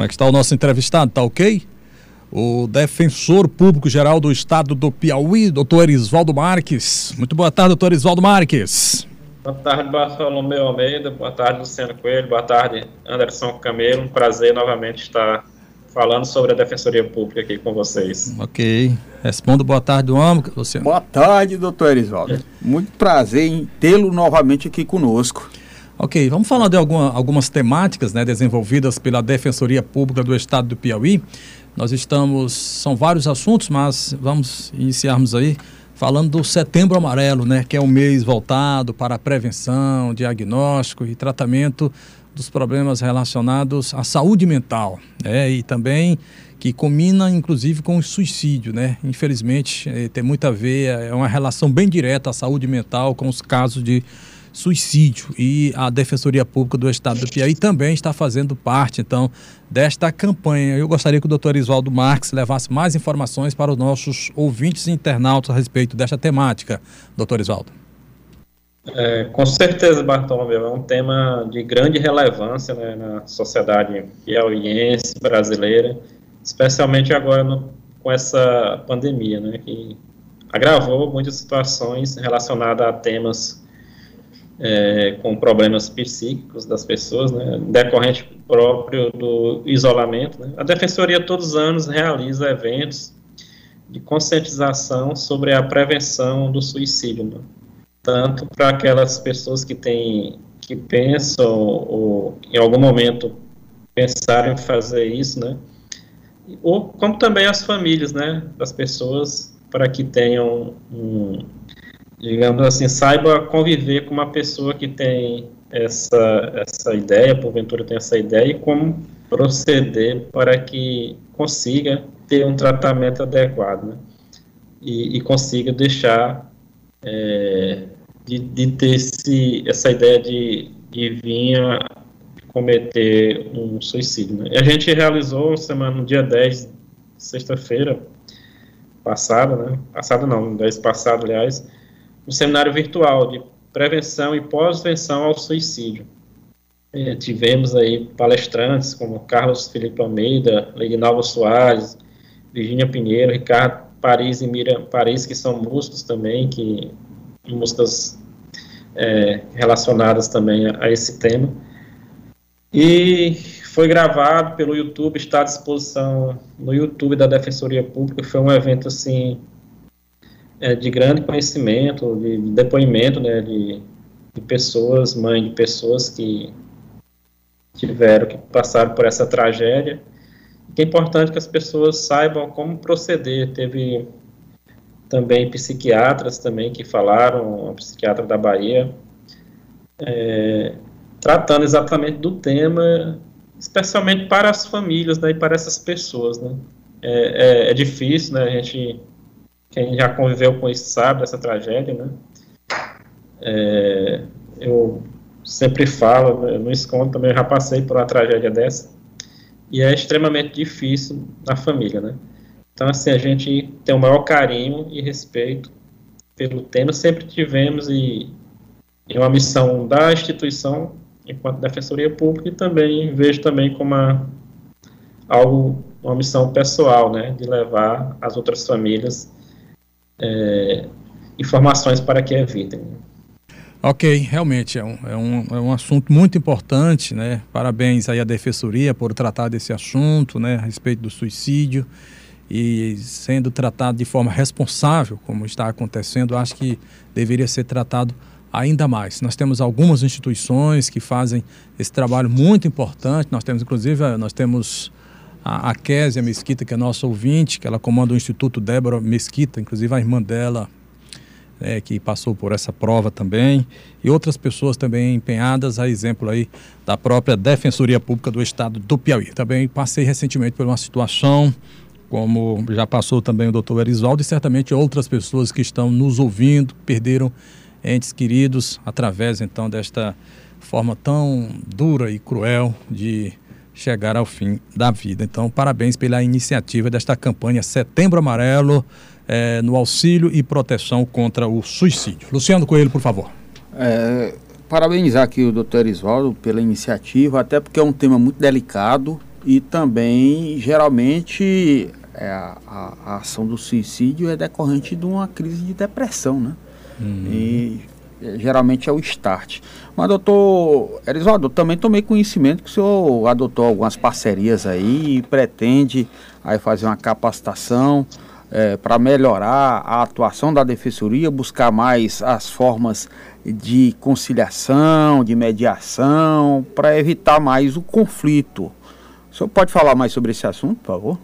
Como é que está o nosso entrevistado? Tá ok? O defensor público-geral do estado do Piauí, doutor Erisvaldo Marques. Muito boa tarde, doutor Erisvaldo Marques. Boa tarde, Bartolomeu Almeida. Boa tarde, Luciano Coelho. Boa tarde, Anderson Camelo. Um prazer novamente estar falando sobre a Defensoria Pública aqui com vocês. Ok. Respondo boa tarde, homem, Luciano. Boa tarde, doutor Erisvaldo. É. Muito prazer em tê-lo novamente aqui conosco. Ok, vamos falar de alguma, algumas temáticas né, desenvolvidas pela Defensoria Pública do Estado do Piauí. Nós estamos, são vários assuntos, mas vamos iniciarmos aí falando do Setembro Amarelo, né, que é um mês voltado para a prevenção, diagnóstico e tratamento dos problemas relacionados à saúde mental, né, e também que combina inclusive com o suicídio, né? Infelizmente, é, tem muito a ver, é uma relação bem direta a saúde mental com os casos de suicídio. E a Defensoria Pública do Estado do Piauí também está fazendo parte, então, desta campanha. Eu gostaria que o doutor Isvaldo Marques levasse mais informações para os nossos ouvintes e internautas a respeito desta temática. Doutor Isvaldo. É, com certeza, Bartolomeu, é um tema de grande relevância né, na sociedade piauiense brasileira, especialmente agora no, com essa pandemia, né, que agravou muitas situações relacionadas a temas é, com problemas psíquicos das pessoas, né, decorrente próprio do isolamento. Né. A Defensoria todos os anos realiza eventos de conscientização sobre a prevenção do suicídio, né, tanto para aquelas pessoas que têm, que pensam ou em algum momento pensaram em fazer isso, né, ou como também as famílias, né, das pessoas para que tenham um, digamos assim, saiba conviver com uma pessoa que tem essa, essa ideia, porventura tem essa ideia, e como proceder para que consiga ter um tratamento adequado, né? E, e consiga deixar é, de, de, ter esse, essa ideia de, de vir a cometer um suicídio. Né? A gente realizou semana, no dia 10, sexta-feira passada, né? Passada não, 10 passado, aliás, um seminário virtual de prevenção e pós-venção ao suicídio. É, tivemos aí palestrantes como Carlos Felipe Almeida, Legnaldo Soares, Virginia Pinheiro, Ricardo Paris e Miriam Paris, que são músicos também, que músicas é, relacionadas também a, a, esse tema. E foi gravado pelo YouTube, está à disposição no YouTube da Defensoria Pública. Foi um evento assim é, de grande conhecimento, de, de depoimento né, de, de, pessoas, mães de pessoas que tiveram, que passaram por essa tragédia. Que é importante que as pessoas saibam como proceder. Teve também psiquiatras também que falaram, a psiquiatra da Bahia, é, tratando exatamente do tema, especialmente para as famílias né, e para essas pessoas. Né. É, é, é difícil, né, a gente quem já conviveu com isso sabe dessa tragédia, né? É, eu sempre falo, eu não escondo também, já passei por uma tragédia dessa, e é extremamente difícil na família, né? Então, assim, a gente tem o maior carinho e respeito pelo tema, sempre tivemos, e é uma missão da instituição, enquanto Defensoria Pública, e também vejo também como uma, algo, uma missão pessoal, né, de levar as outras famílias é, informações para que evitem. Ok, realmente é um, é, um, é um assunto muito importante, né? Parabéns aí à Defensoria por tratar desse assunto, né? A respeito do suicídio e sendo tratado de forma responsável, como está acontecendo, acho que deveria ser tratado ainda mais. Nós temos algumas instituições que fazem esse trabalho muito importante. Nós temos, inclusive, nós temos a, a Késia Mesquita, que é nossa ouvinte, que ela comanda o Instituto Débora Mesquita, inclusive a irmã dela, é, que passou por essa prova também, e outras pessoas também empenhadas, a exemplo aí da própria Defensoria Pública do Estado do Piauí. Também passei recentemente por uma situação, como já passou também o doutor Erisvaldo, e certamente outras pessoas que estão nos ouvindo, perderam entes queridos através então desta forma tão dura e cruel de chegar ao fim da vida. Então, parabéns pela iniciativa desta campanha Setembro Amarelo é, no auxílio e proteção contra o suicídio. Luciano Coelho, por favor. É, parabenizar aqui o doutor Isvaldo pela iniciativa, até porque é um tema muito delicado, e também, geralmente, é, a, a, ação do suicídio é decorrente de uma crise de depressão, né? Uhum. E geralmente é o start. Mas, doutor Erisvaldo, eu também tomei conhecimento que o senhor adotou algumas parcerias aí e pretende aí fazer uma capacitação é, para melhorar a atuação da defensoria, buscar mais as formas de conciliação, de mediação, para evitar mais o conflito. O senhor pode falar mais sobre esse assunto, por favor?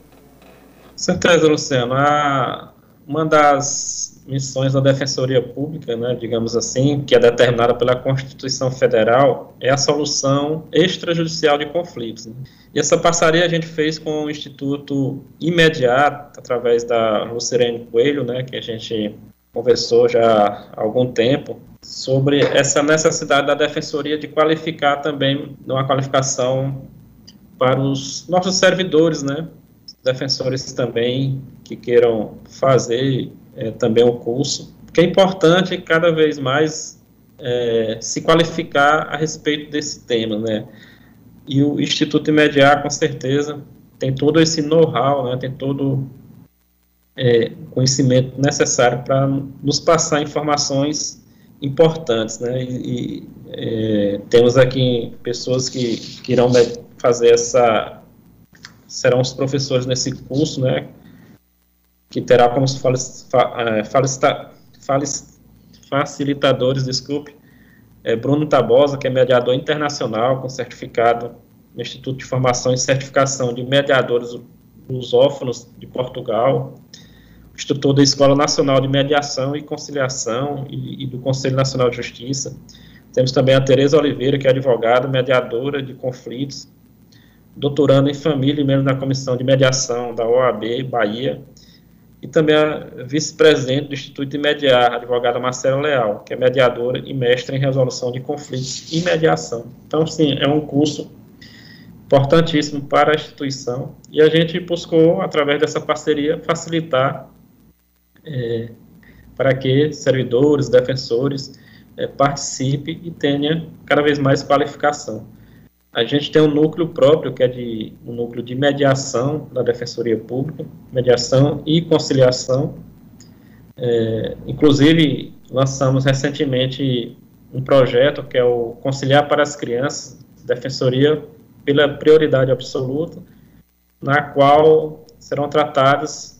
certeza, Luciano. A, uma das missões da Defensoria Pública, né, digamos assim, que é determinada pela Constituição Federal, é a solução extrajudicial de conflitos. Né? E essa parceria a gente fez com o Instituto Imediato, através da Lucirene Coelho, né, que a gente conversou já há algum tempo, sobre essa necessidade da Defensoria de qualificar também, uma qualificação para os nossos servidores, né, defensores também que queiram fazer é, também o curso, que é importante cada vez mais é, se qualificar a respeito desse tema, né? E o Instituto Imediar, com certeza, tem todo esse know-how, né? Tem todo é, conhecimento necessário para nos passar informações importantes, né? E, e é, temos aqui pessoas que, que irão fazer essa serão os professores nesse curso, né, que terá como é, facilitadores, desculpe, é Bruno Tabosa, que é mediador internacional com certificado no Instituto de Formação e Certificação de Mediadores Lusófonos de Portugal, instrutor da Escola Nacional de Mediação e Conciliação e, e do Conselho Nacional de Justiça. Temos também a Tereza Oliveira, que é advogada, mediadora de conflitos doutorando em família e membro da comissão de mediação da OAB Bahia, e também a vice-presidente do Instituto de Mediar, a advogada Marcela Leal, que é mediadora e mestre em resolução de conflitos e mediação. Então, sim, é um curso importantíssimo para a instituição e a gente buscou, através dessa parceria, facilitar é, para que servidores, defensores é, participem e tenham cada vez mais qualificação. A gente tem um núcleo próprio, que é de, um núcleo de mediação da Defensoria Pública, mediação e conciliação. É, inclusive, lançamos recentemente um projeto que é o Conciliar para as Crianças, Defensoria pela Prioridade Absoluta, na qual serão tratadas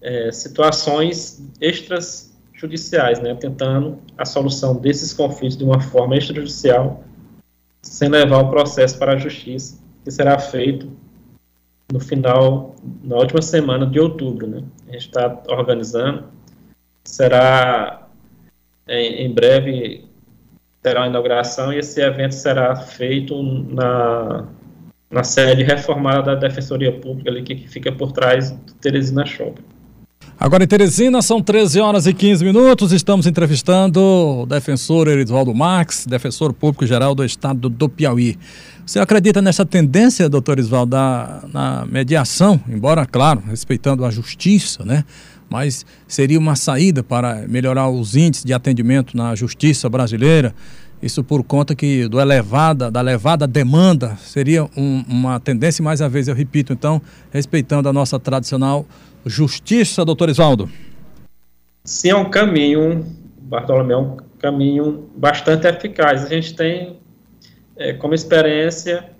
é, situações extrajudiciais, né, tentando a solução desses conflitos de uma forma extrajudicial sem levar o processo para a justiça, que será feito no final, na última semana de outubro, né? A gente está organizando, será em, em, breve terá a inauguração e esse evento será feito na, na sede reformada da Defensoria Pública ali que fica por trás do Teresina Shopping. Agora em Teresina, são 13 horas e 15 minutos. Estamos entrevistando o defensor Erisvaldo Marques, defensor público geral do estado do Piauí. Você acredita nessa tendência, doutor Erisvaldo, da, na mediação, embora, claro, respeitando a justiça, né? Mas seria uma saída para melhorar os índices de atendimento na justiça brasileira? Isso por conta que do elevada, da elevada demanda seria um, uma tendência, mais uma vez eu repito, então, respeitando a nossa tradicional justiça, doutor Isvaldo? Sim, é um caminho, Bartolomeu, é um caminho bastante eficaz. A gente tem é, como experiência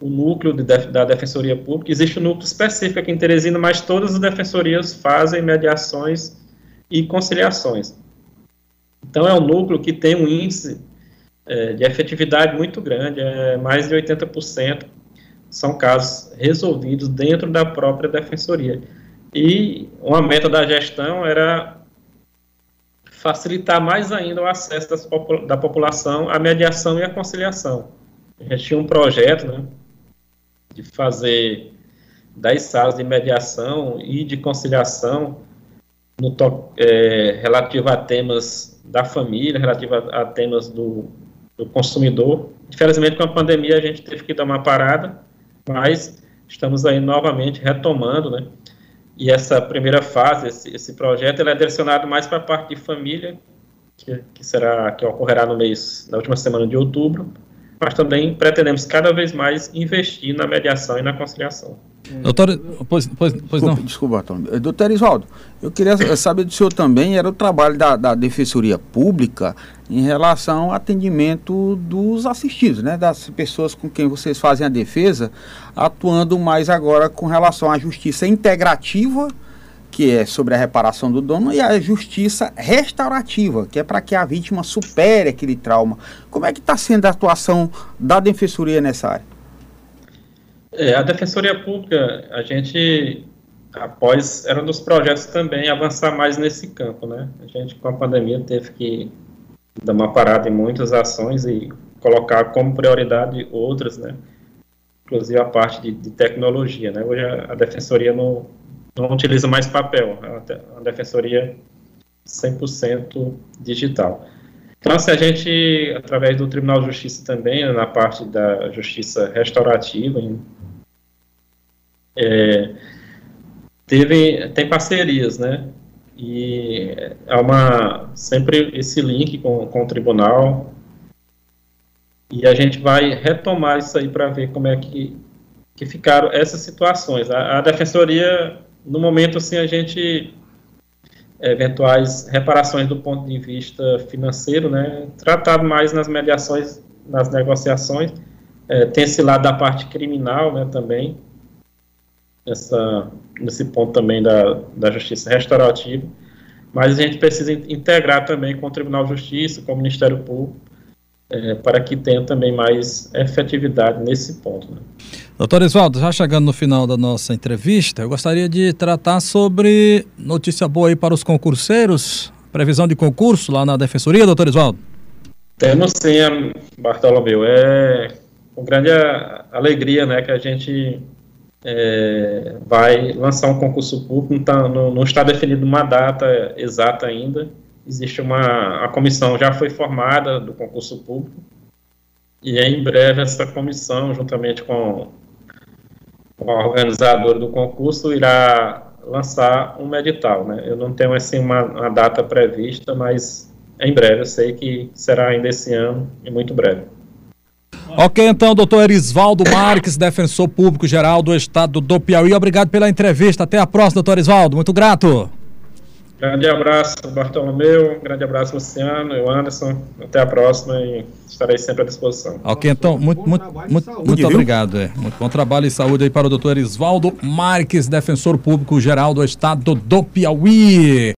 o núcleo de da Defensoria Pública. Existe um núcleo específico aqui em Teresina, mas todas as defensorias fazem mediações e conciliações. Então, é um núcleo que tem um índice é, de efetividade muito grande, é mais de 80% são casos resolvidos dentro da própria defensoria. E uma meta da gestão era facilitar mais ainda o acesso das, da população à mediação e à conciliação. A gente tinha um projeto né, de fazer 10 salas de mediação e de conciliação no é, relativo a temas da família, relativo a, a temas do, do consumidor. Infelizmente, com a pandemia, a gente teve que dar uma parada, mas estamos aí novamente retomando, né? E essa primeira fase, esse, esse projeto, ele é direcionado mais para a parte de família, que, que, será que ocorrerá no mês, na última semana de outubro, mas também pretendemos cada vez mais investir na mediação e na conciliação. Doutor, pois, pois, pois não. Desculpa, Antônio. Doutor Isvaldo, eu queria saber do senhor também, era o trabalho da, da Defensoria Pública em relação ao atendimento dos assistidos, né, das pessoas com quem vocês fazem a defesa, atuando mais agora com relação à justiça integrativa, que é sobre a reparação do dono, e a justiça restaurativa, que é para que a vítima supere aquele trauma. Como é que está sendo a atuação da Defensoria nessa área? É, a Defensoria Pública, a gente, após, era um dos projetos também avançar mais nesse campo, né? A gente, com a pandemia, teve que dar uma parada em muitas ações e colocar como prioridade outras, né? Inclusive a parte de, de tecnologia, né? Hoje a, a Defensoria não, não utiliza mais papel, a, a Defensoria 100% digital. Então, assim, a gente, através do Tribunal de Justiça também, na parte da justiça restaurativa, em, é, teve, tem parcerias, né? E há uma, sempre esse link com, com o tribunal, e a gente vai retomar isso aí para ver como é que, que ficaram essas situações. A, a defensoria, no momento, assim, a gente eventuais reparações do ponto de vista financeiro, né, tratado mais nas mediações, nas negociações, é, tem esse lado da parte criminal, né, também, essa, nesse ponto também da, da justiça restaurativa, mas a gente precisa integrar também com o Tribunal de Justiça, com o Ministério Público, é, para que tenha também mais efetividade nesse ponto. Né. Doutor Isvaldo, já chegando no final da nossa entrevista, eu gostaria de tratar sobre notícia boa aí para os concurseiros, previsão de concurso lá na Defensoria, doutor Isvaldo? Temos sim, Bartolomeu. É com grande alegria né, que a gente é, vai lançar um concurso público, não, tá, não, não, está definido uma data exata ainda. Existe uma. A comissão já foi formada do concurso público. E em breve essa comissão, juntamente com, com a organizadora do concurso, irá lançar um edital. Né? Eu não tenho assim uma, uma data prevista, mas em breve, eu sei que será ainda esse ano e muito breve. Ok, então, doutor Erisvaldo Marques, defensor público geral do estado do Piauí. Obrigado pela entrevista. Até a próxima, doutor Erisvaldo. Muito grato. Grande abraço, Bartolomeu. Grande abraço, Luciano e Anderson. Até a próxima e estarei sempre à disposição. Ok, então, muito, muito, muito, muito obrigado. É. Muito bom trabalho e saúde aí para o doutor Erisvaldo Marques, defensor público geral do estado do Piauí.